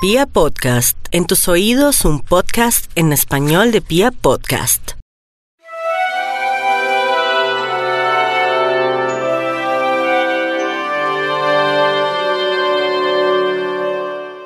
Pia Podcast, en tus oídos un podcast en español de Pia Podcast.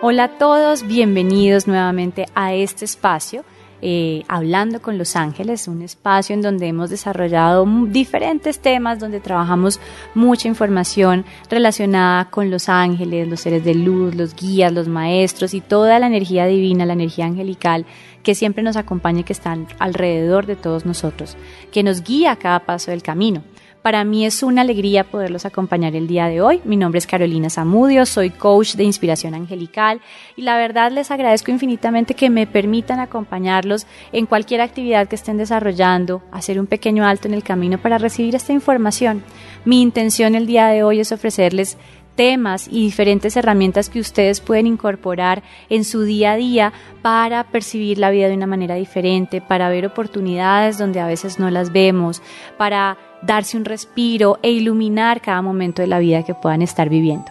Hola a todos, bienvenidos nuevamente a este espacio eh, Hablando con los Ángeles, un espacio en donde hemos desarrollado diferentes temas, donde trabajamos mucha información relacionada con los ángeles, los seres de luz, los guías, los maestros y toda la energía divina, la energía angelical que siempre nos acompaña y que está alrededor de todos nosotros, que nos guía a cada paso del camino. Para mí es una alegría poderlos acompañar el día de hoy. Mi nombre es Carolina Zamudio, soy coach de inspiración angelical y la verdad les agradezco infinitamente que me permitan acompañarlos en cualquier actividad que estén desarrollando, hacer un pequeño alto en el camino para recibir esta información. Mi intención el día de hoy es ofrecerles temas y diferentes herramientas que ustedes pueden incorporar en su día a día para percibir la vida de una manera diferente, para ver oportunidades donde a veces no las vemos, para darse un respiro e iluminar cada momento de la vida que puedan estar viviendo.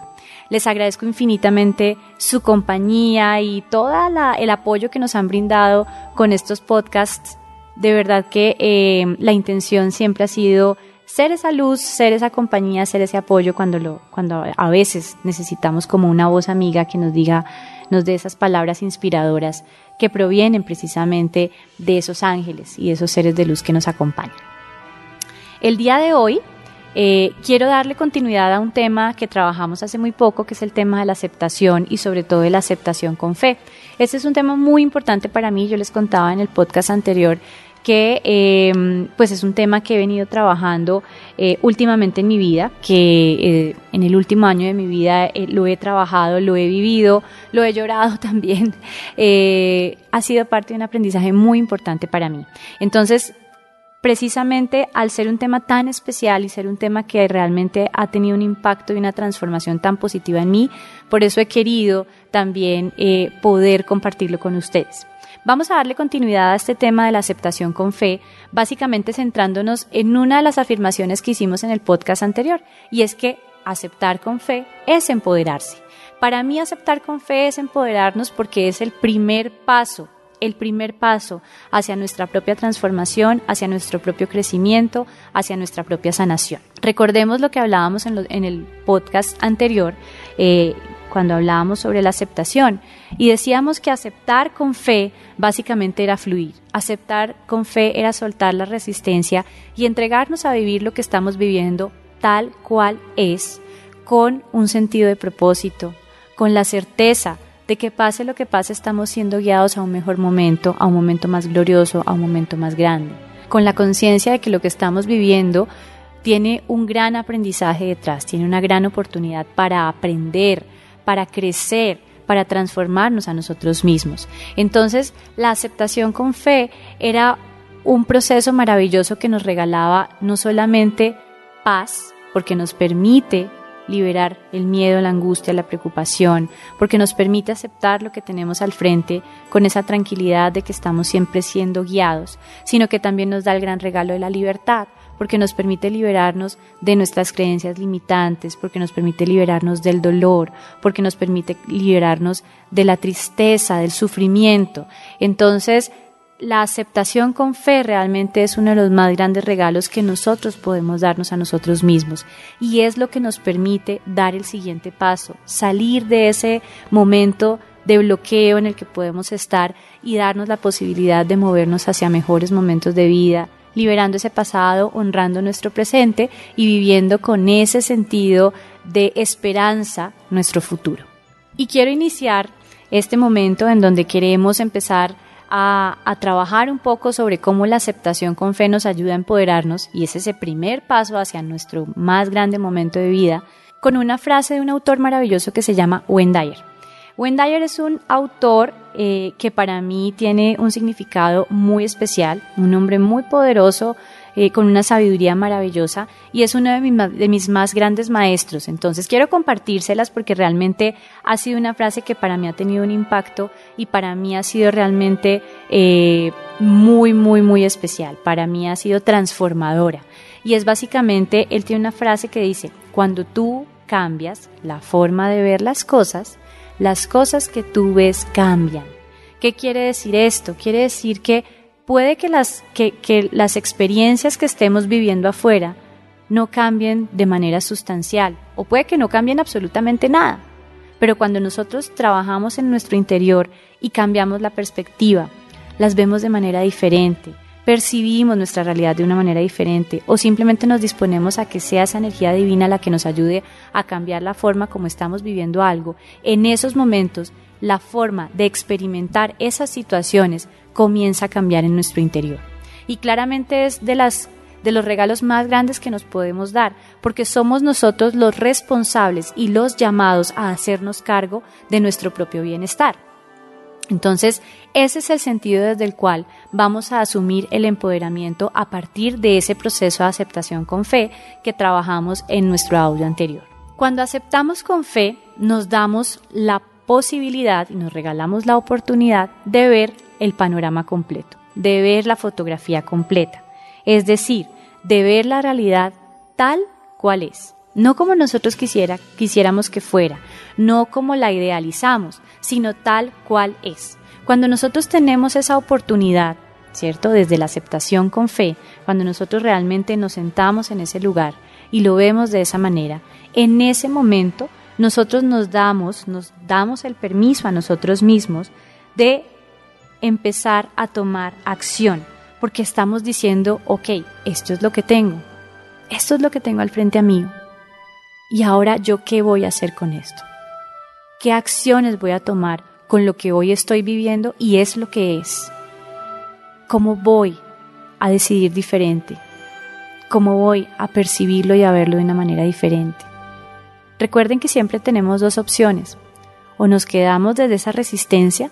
Les agradezco infinitamente su compañía y todo el apoyo que nos han brindado con estos podcasts. De verdad que eh, la intención siempre ha sido ser esa luz, ser esa compañía, ser ese apoyo cuando, lo, cuando a veces necesitamos como una voz amiga que nos diga, nos dé esas palabras inspiradoras que provienen precisamente de esos ángeles y esos seres de luz que nos acompañan. El día de hoy eh, quiero darle continuidad a un tema que trabajamos hace muy poco, que es el tema de la aceptación y sobre todo de la aceptación con fe. Este es un tema muy importante para mí, yo les contaba en el podcast anterior que eh, pues es un tema que he venido trabajando eh, últimamente en mi vida, que en el último año de mi vida lo he trabajado, lo he vivido, lo he llorado también, ha sido parte de un aprendizaje muy importante para mí. Entonces, precisamente al ser un tema tan especial y ser un tema que realmente ha tenido un impacto y una transformación tan positiva en mí, por eso he querido también eh, poder compartirlo con ustedes. Vamos a darle continuidad a este tema de la aceptación con fe, básicamente centrándonos en una de las afirmaciones que hicimos en el podcast anterior, y es que aceptar con fe es empoderarse. Para mí aceptar con fe es empoderarnos porque es el primer paso el primer paso hacia nuestra propia transformación, hacia nuestro propio crecimiento, hacia nuestra propia sanación. Recordemos lo que hablábamos en, el podcast anterior, eh, cuando hablábamos sobre la aceptación, y decíamos que aceptar con fe básicamente era fluir, aceptar con fe era soltar la resistencia y entregarnos a vivir lo que estamos viviendo tal cual es, con un sentido de propósito, con la certeza de que pase lo que pase estamos siendo guiados a un mejor momento, a un momento más glorioso, a un momento más grande, con la conciencia de que lo que estamos viviendo tiene un gran aprendizaje detrás, tiene una gran oportunidad para aprender, para crecer, para transformarnos a nosotros mismos. Entonces, la aceptación con fe era un proceso maravilloso que nos regalaba no solamente paz, porque nos permite liberar el miedo, la angustia, la preocupación, porque nos permite aceptar lo que tenemos al frente con esa tranquilidad de que estamos siempre siendo guiados, sino que también nos da el gran regalo de la libertad, porque nos permite liberarnos de nuestras creencias limitantes, porque nos permite liberarnos del dolor, porque nos permite liberarnos de la tristeza, del sufrimiento. Entonces, la aceptación con fe realmente es uno de los más grandes regalos que nosotros podemos darnos a nosotros mismos y es lo que nos permite dar el siguiente paso, salir de ese momento de bloqueo en el que podemos estar y darnos la posibilidad de movernos hacia mejores momentos de vida, liberando ese pasado, honrando nuestro presente y viviendo con ese sentido de esperanza nuestro futuro. Y quiero iniciar este momento en donde queremos empezar a, trabajar un poco sobre cómo la aceptación con fe nos ayuda a empoderarnos y es ese primer paso hacia nuestro más grande momento de vida con una frase de un autor maravilloso que se llama Wendayer. Wendayer es un autor eh, que para mí tiene un significado muy especial, un hombre muy poderoso, eh, con una sabiduría maravillosa y es uno de mis, más grandes maestros. Entonces quiero compartírselas porque realmente ha sido una frase que para mí ha tenido un impacto y para mí ha sido realmente eh, muy, muy, muy especial. Para mí ha sido transformadora. Y es básicamente, él tiene una frase que dice, cuando tú cambias la forma de ver las cosas, las cosas que tú ves cambian. ¿Qué quiere decir esto? Quiere decir que puede que las, que, que las experiencias que estemos viviendo afuera no cambien de manera sustancial o puede que no cambien absolutamente nada. Pero cuando nosotros trabajamos en nuestro interior y cambiamos la perspectiva, las vemos de manera diferente, percibimos nuestra realidad de una manera diferente o simplemente nos disponemos a que sea esa energía divina la que nos ayude a cambiar la forma como estamos viviendo algo, en esos momentos la forma de experimentar esas situaciones comienza a cambiar en nuestro interior. Y claramente es de las de los regalos más grandes que nos podemos dar, porque somos nosotros los responsables y los llamados a hacernos cargo de nuestro propio bienestar. Entonces, ese es el sentido desde el cual vamos a asumir el empoderamiento a partir de ese proceso de aceptación con fe que trabajamos en nuestro audio anterior. Cuando aceptamos con fe, nos damos la posibilidad y nos regalamos la oportunidad de ver el panorama completo, de ver la fotografía completa es decir, de ver la realidad tal cual es, no como nosotros quisiera, quisiéramos que fuera, no como la idealizamos, sino tal cual es. Cuando nosotros tenemos esa oportunidad, ¿cierto? Desde la aceptación con fe, cuando nosotros realmente nos sentamos en ese lugar y lo vemos de esa manera, en ese momento nosotros nos damos, nos damos el permiso a nosotros mismos de empezar a tomar acción porque estamos diciendo, ok, esto es lo que tengo, esto es lo que tengo al frente a mí, y ahora yo qué voy a hacer con esto, qué acciones voy a tomar con lo que hoy estoy viviendo y es lo que es, cómo voy a decidir diferente, cómo voy a percibirlo y a verlo de una manera diferente. Recuerden que siempre tenemos dos opciones, o nos quedamos desde esa resistencia,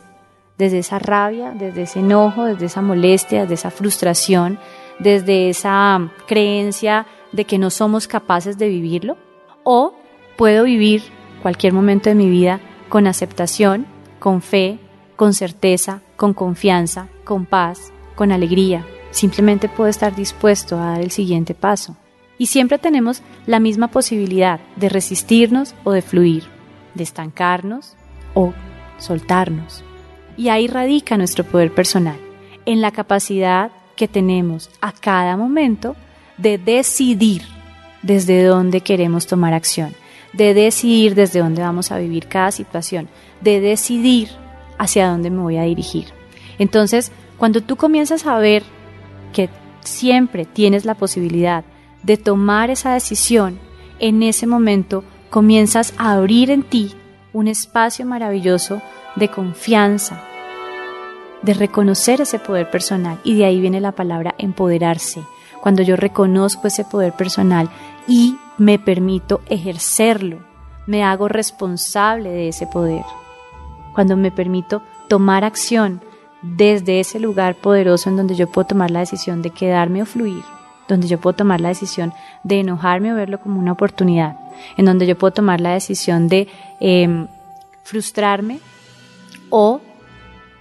desde esa rabia, desde ese enojo, desde esa molestia, desde esa frustración, desde esa creencia de que no somos capaces de vivirlo, o puedo vivir cualquier momento de mi vida con aceptación, con fe, con certeza, con confianza, con paz, con alegría. Simplemente puedo estar dispuesto a dar el siguiente paso. Y siempre tenemos la misma posibilidad de resistirnos o de fluir, de estancarnos o soltarnos. Y ahí radica nuestro poder personal, en la capacidad que tenemos a cada momento de decidir desde dónde queremos tomar acción, de decidir desde dónde vamos a vivir cada situación, de decidir hacia dónde me voy a dirigir. Entonces, cuando tú comienzas a ver que siempre tienes la posibilidad de tomar esa decisión, en ese momento comienzas a abrir en ti un espacio maravilloso de confianza, de reconocer ese poder personal. Y de ahí viene la palabra empoderarse. Cuando yo reconozco ese poder personal y me permito ejercerlo, me hago responsable de ese poder. Cuando me permito tomar acción desde ese lugar poderoso en donde yo puedo tomar la decisión de quedarme o fluir, donde yo puedo tomar la decisión de enojarme o verlo como una oportunidad, en donde yo puedo tomar la decisión de em, frustrarme o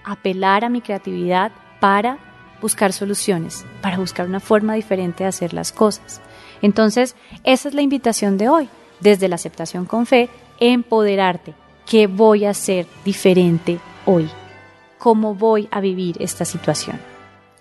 apelar a mi creatividad para buscar soluciones, para buscar una forma diferente de hacer las cosas. Entonces, esa es la invitación de hoy, desde la aceptación con fe, empoderarte. ¿Qué voy a hacer diferente hoy? ¿Cómo voy a vivir esta situación?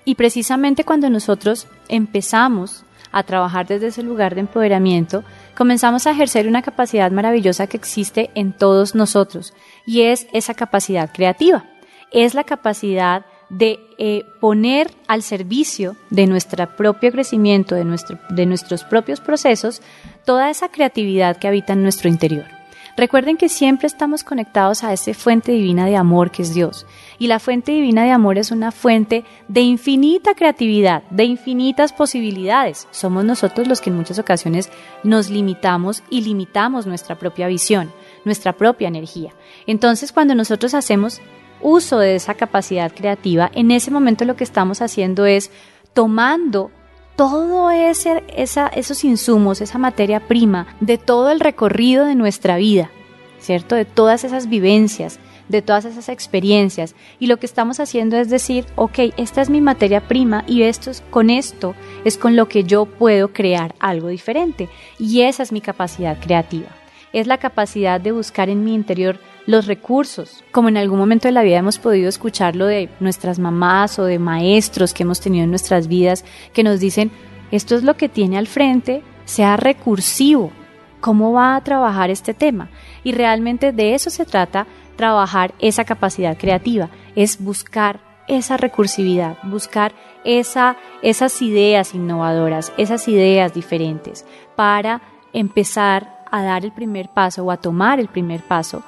Y precisamente cuando nosotros empezamos a trabajar desde ese lugar de empoderamiento, comenzamos a ejercer una capacidad maravillosa que existe en todos nosotros, y es esa capacidad creativa es la capacidad de eh, poner al servicio de nuestro propio crecimiento, de, nuestro, de nuestros propios procesos, toda esa creatividad que habita en nuestro interior. Recuerden que siempre estamos conectados a esa fuente divina de amor que es Dios. Y la fuente divina de amor es una fuente de infinita creatividad, de infinitas posibilidades. Somos nosotros los que en muchas ocasiones nos limitamos y limitamos nuestra propia visión, nuestra propia energía. Entonces, cuando nosotros hacemos uso de esa capacidad creativa, en ese momento lo que estamos haciendo es tomando todo ese, esos insumos, esa materia prima, de todo el recorrido de nuestra vida, ¿cierto? De todas esas vivencias, de todas esas experiencias. Y lo que estamos haciendo es decir, ok, esta es mi materia prima y esto es, con esto es con lo que yo puedo crear algo diferente. Y esa es mi capacidad creativa. Es la capacidad de buscar en mi interior los recursos, como en algún momento de la vida hemos podido escucharlo de nuestras mamás o de maestros que hemos tenido en nuestras vidas, que nos dicen, esto es lo que tiene al frente, sea recursivo, ¿cómo va a trabajar este tema? Y realmente de eso se trata, trabajar esa capacidad creativa, es buscar esa recursividad, buscar esa, esas ideas innovadoras, esas ideas diferentes, para empezar a dar el primer paso o a tomar el primer paso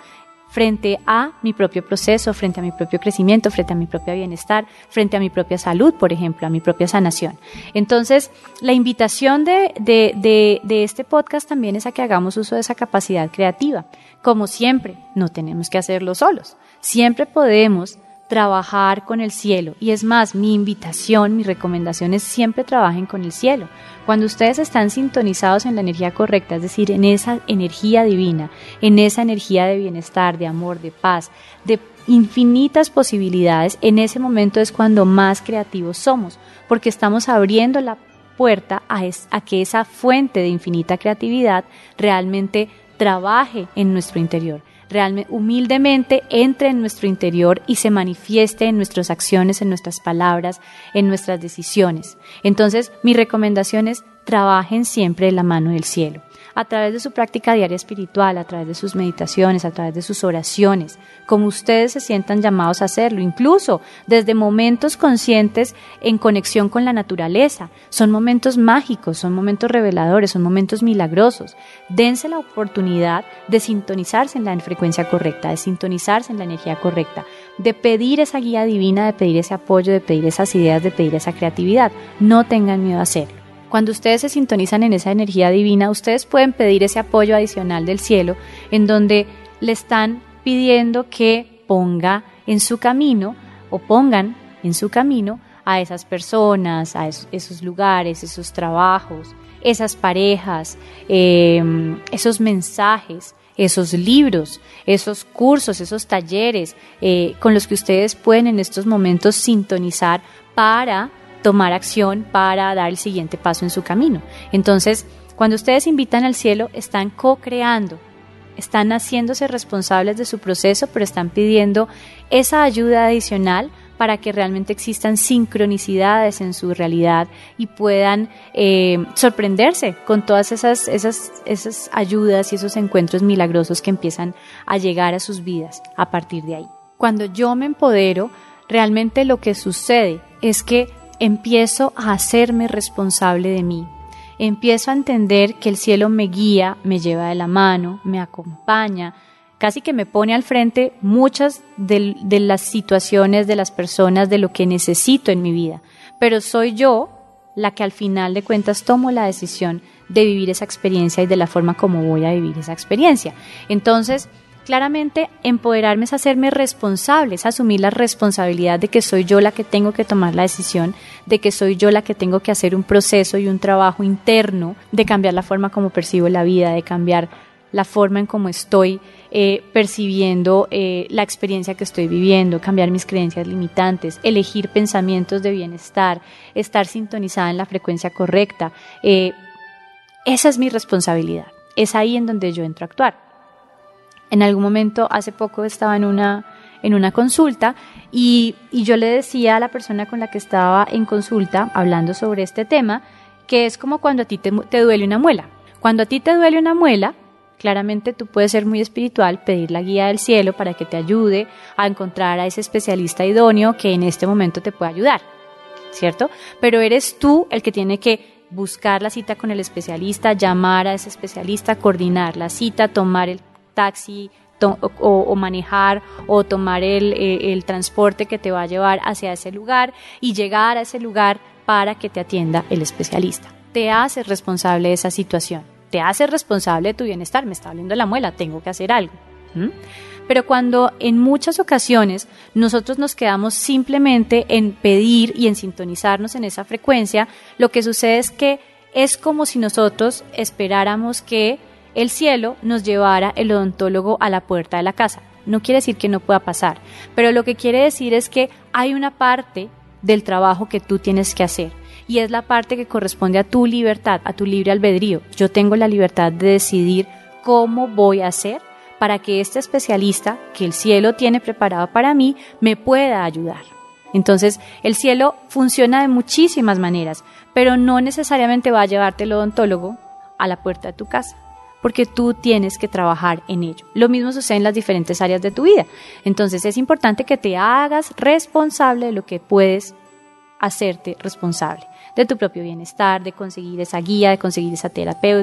frente a mi propio proceso, frente a mi propio crecimiento, frente a mi propio bienestar, frente a mi propia salud, por ejemplo, a mi propia sanación. Entonces, la invitación de, de, de, este podcast también es a que hagamos uso de esa capacidad creativa. Como siempre, no tenemos que hacerlo solos. Siempre podemos trabajar con el cielo. Y es más, mi invitación, mi recomendación es siempre trabajen con el cielo. Cuando ustedes están sintonizados en la energía correcta, es decir, en esa energía divina, en esa energía de bienestar, de amor, de paz, de infinitas posibilidades, en ese momento es cuando más creativos somos, porque estamos abriendo la puerta a, a que esa fuente de infinita creatividad realmente trabaje en nuestro interior realmente humildemente entre en nuestro interior y se manifieste en nuestras acciones, en nuestras palabras, en nuestras decisiones. Entonces, mi recomendación es trabajen siempre de la mano del cielo a través de su práctica diaria espiritual, a través de sus meditaciones, a través de sus oraciones, como ustedes se sientan llamados a hacerlo, incluso desde momentos conscientes en conexión con la naturaleza. Son momentos mágicos, son momentos reveladores, son momentos milagrosos. Dense la oportunidad de sintonizarse en la frecuencia correcta, de sintonizarse en la energía correcta, de pedir esa guía divina, de pedir ese apoyo, de pedir esas ideas, de pedir esa creatividad. No tengan miedo a hacerlo. Cuando ustedes se sintonizan en esa energía divina, ustedes pueden pedir ese apoyo adicional del cielo en donde le están pidiendo que ponga en su camino o pongan en su camino a esas personas, a esos lugares, esos trabajos, esas parejas, em, esos mensajes, esos libros, esos cursos, esos talleres eh, con los que ustedes pueden en estos momentos sintonizar para tomar acción para dar el siguiente paso en su camino. Entonces, cuando ustedes invitan al cielo, están co-creando, están haciéndose responsables de su proceso, pero están pidiendo esa ayuda adicional para que realmente existan sincronicidades en su realidad y puedan eh, sorprenderse con todas esas, esas, esas ayudas y esos encuentros milagrosos que empiezan a llegar a sus vidas a partir de ahí. Cuando yo me empodero, realmente lo que sucede es que empiezo a hacerme responsable de mí. Empiezo a entender que el cielo me guía, me lleva de la mano, me acompaña, casi que me pone al frente muchas de, las situaciones, de las personas, de lo que necesito en mi vida. Pero soy yo la que al final de cuentas tomo la decisión de vivir esa experiencia y de la forma como voy a vivir esa experiencia. Entonces, Claramente, empoderarme es hacerme responsable, es asumir la responsabilidad de que soy yo la que tengo que tomar la decisión, de que soy yo la que tengo que hacer un proceso y un trabajo interno de cambiar la forma como percibo la vida, de cambiar la forma en cómo estoy eh, percibiendo eh, la experiencia que estoy viviendo, cambiar mis creencias limitantes, elegir pensamientos de bienestar, estar sintonizada en la frecuencia correcta. Eh, esa es mi responsabilidad. Es ahí en donde yo entro a actuar. En algún momento, hace poco estaba en una, en una consulta y, y, yo le decía a la persona con la que estaba en consulta hablando sobre este tema que es como cuando a ti te, te duele una muela. Cuando a ti te duele una muela, claramente tú puedes ser muy espiritual, pedir la guía del cielo para que te ayude a encontrar a ese especialista idóneo que en este momento te puede ayudar, ¿cierto? Pero eres tú el que tiene que buscar la cita con el especialista, llamar a ese especialista, coordinar la cita, tomar el taxi o, manejar o tomar el, eh, el transporte que te va a llevar hacia ese lugar y llegar a ese lugar para que te atienda el especialista. Te haces responsable de esa situación, te haces responsable de tu bienestar, me está doliendo la muela, tengo que hacer algo. Pero cuando en muchas ocasiones nosotros nos quedamos simplemente en pedir y en sintonizarnos en esa frecuencia, lo que sucede es que es como si nosotros esperáramos que el cielo nos llevara el odontólogo a la puerta de la casa. No quiere decir que no pueda pasar, pero lo que quiere decir es que hay una parte del trabajo que tú tienes que hacer y es la parte que corresponde a tu libertad, a tu libre albedrío. Yo tengo la libertad de decidir cómo voy a hacer para que este especialista que el cielo tiene preparado para mí me pueda ayudar. Entonces, el cielo funciona de muchísimas maneras, pero no necesariamente va a llevarte el odontólogo a la puerta de tu casa, porque tú tienes que trabajar en ello. Lo mismo sucede en las diferentes áreas de tu vida. Entonces, es importante que te hagas responsable de lo que puedes hacerte responsable de tu propio bienestar, de conseguir esa guía, de conseguir esa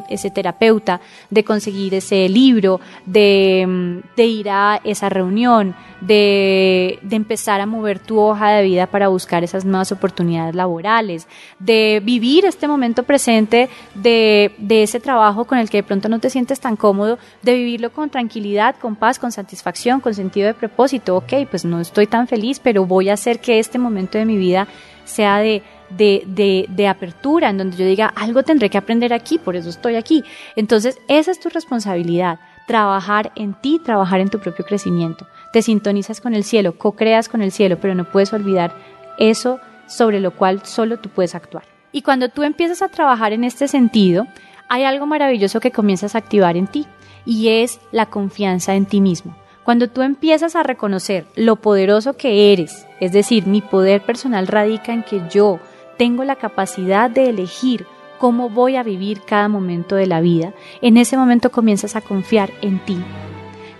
ese terapeuta, de conseguir ese libro, de, mm, de ir a esa reunión, de, de, empezar a mover tu hoja de vida para buscar esas nuevas oportunidades laborales, de vivir este momento presente de, de ese trabajo con el que de pronto no te sientes tan cómodo, de vivirlo con tranquilidad, con paz, con satisfacción, con sentido de propósito. Ok, pues no estoy tan feliz, pero voy a hacer que este momento de mi vida sea de de, de, de, apertura, en donde yo diga, algo tendré que aprender aquí, por eso estoy aquí. Entonces, esa es tu responsabilidad, trabajar en ti, trabajar en tu propio crecimiento. Te sintonizas con el cielo, co-creas con el cielo, pero no puedes olvidar eso sobre lo cual solo tú puedes actuar. Y cuando tú empiezas a trabajar en este sentido, hay algo maravilloso que comienzas a activar en ti, y es la confianza en ti mismo. Cuando tú empiezas a reconocer lo poderoso que eres, es decir, mi poder personal radica en que yo tengo la capacidad de elegir cómo voy a vivir cada momento de la vida, en ese momento comienzas a confiar en ti.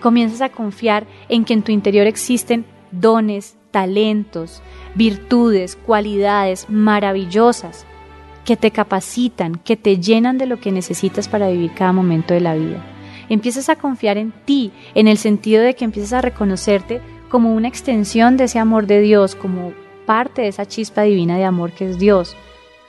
Comienzas a confiar en que en tu interior existen dones, talentos, virtudes, cualidades maravillosas que te capacitan, que te llenan de lo que necesitas para vivir cada momento de la vida. Empiezas a confiar en ti, en el sentido de que empiezas a reconocerte como una extensión de ese amor de Dios, como parte de esa chispa divina de amor que es Dios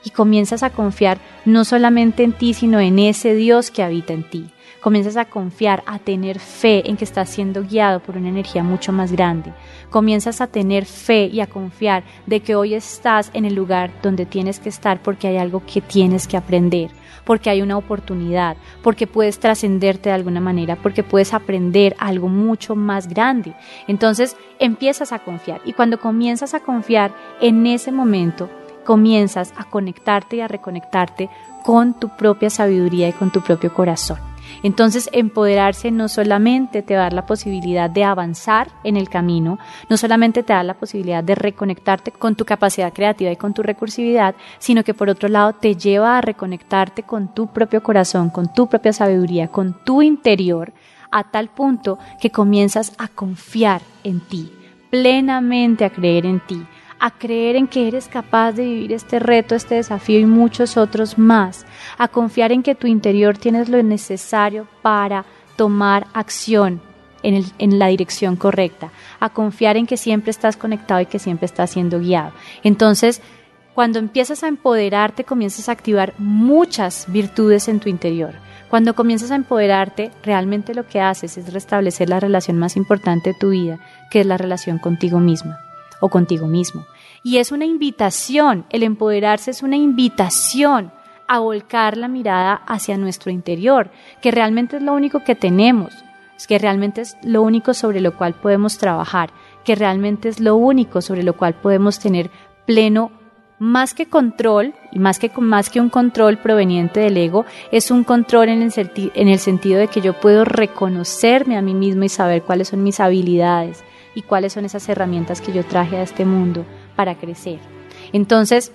y comienzas a confiar no solamente en ti, sino en ese Dios que habita en ti. Comienzas a confiar, a tener fe en que estás siendo guiado por una energía mucho más grande. Comienzas a tener fe y a confiar de que hoy estás en el lugar donde tienes que estar porque hay algo que tienes que aprender, porque hay una oportunidad, porque puedes trascenderte de alguna manera, porque puedes aprender algo mucho más grande. Entonces empiezas a confiar y cuando comienzas a confiar en ese momento, comienzas a conectarte y a reconectarte con tu propia sabiduría y con tu propio corazón. Entonces, empoderarse no solamente te da la posibilidad de avanzar en el camino, no solamente te da la posibilidad de reconectarte con tu capacidad creativa y con tu recursividad, sino que por otro lado te lleva a reconectarte con tu propio corazón, con tu propia sabiduría, con tu interior, a tal punto que comienzas a confiar en ti, plenamente a creer en ti, a creer en que eres capaz de vivir este reto, este desafío y muchos otros más, a confiar en que tu interior tienes lo necesario para tomar acción en, la dirección correcta, a confiar en que siempre estás conectado y que siempre estás siendo guiado. Entonces, cuando empiezas a empoderarte, comienzas a activar muchas virtudes en tu interior. Cuando comienzas a empoderarte, realmente lo que haces es restablecer la relación más importante de tu vida, que es la relación contigo misma o contigo mismo. Y es una invitación, el empoderarse es una invitación a volcar la mirada hacia nuestro interior, que realmente es lo único que tenemos, que realmente es lo único sobre lo cual podemos trabajar, que realmente es lo único sobre lo cual podemos tener pleno más que control, y más que, más que un control proveniente del ego, es un control en el, en el sentido de que yo puedo reconocerme a mí mismo y saber cuáles son mis habilidades, y cuáles son esas herramientas que yo traje a este mundo para crecer. Entonces,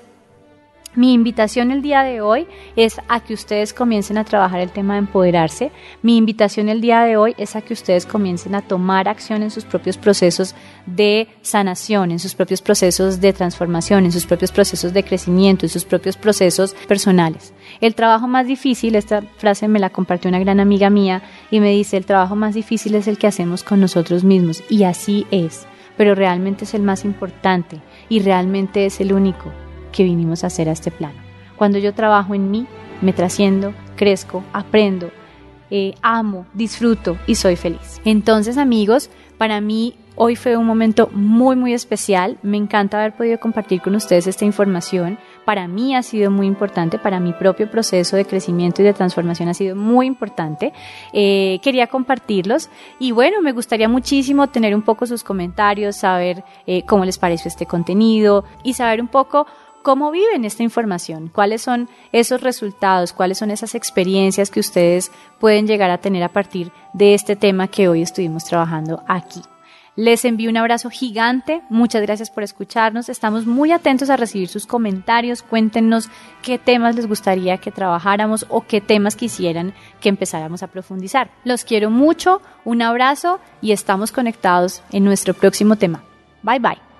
mi invitación el día de hoy es a que ustedes comiencen a trabajar el tema de empoderarse. Mi invitación el día de hoy es a que ustedes comiencen a tomar acción en sus propios procesos de sanación, en sus propios procesos de transformación, en sus propios procesos de crecimiento, en sus propios procesos personales. El trabajo más difícil, esta frase me la compartió una gran amiga mía y me dice, el trabajo más difícil es el que hacemos con nosotros mismos. Y así es, pero realmente es el más importante y realmente es el único que vinimos a hacer a este plano. Cuando yo trabajo en mí, me trasciendo, crezco, aprendo, eh, amo, disfruto y soy feliz. Entonces amigos, para mí hoy fue un momento muy muy especial. Me encanta haber podido compartir con ustedes esta información. Para mí ha sido muy importante, para mi propio proceso de crecimiento y de transformación ha sido muy importante. Eh, quería compartirlos y bueno, me gustaría muchísimo tener un poco sus comentarios, saber eh, cómo les pareció este contenido y saber un poco cómo viven esta información, cuáles son esos resultados, cuáles son esas experiencias que ustedes pueden llegar a tener a partir de este tema que hoy estuvimos trabajando aquí. Les envío un abrazo gigante, muchas gracias por escucharnos, estamos muy atentos a recibir sus comentarios, cuéntenos qué temas les gustaría que trabajáramos o qué temas quisieran que empezáramos a profundizar. Los quiero mucho, un abrazo y estamos conectados en nuestro próximo tema. Bye bye.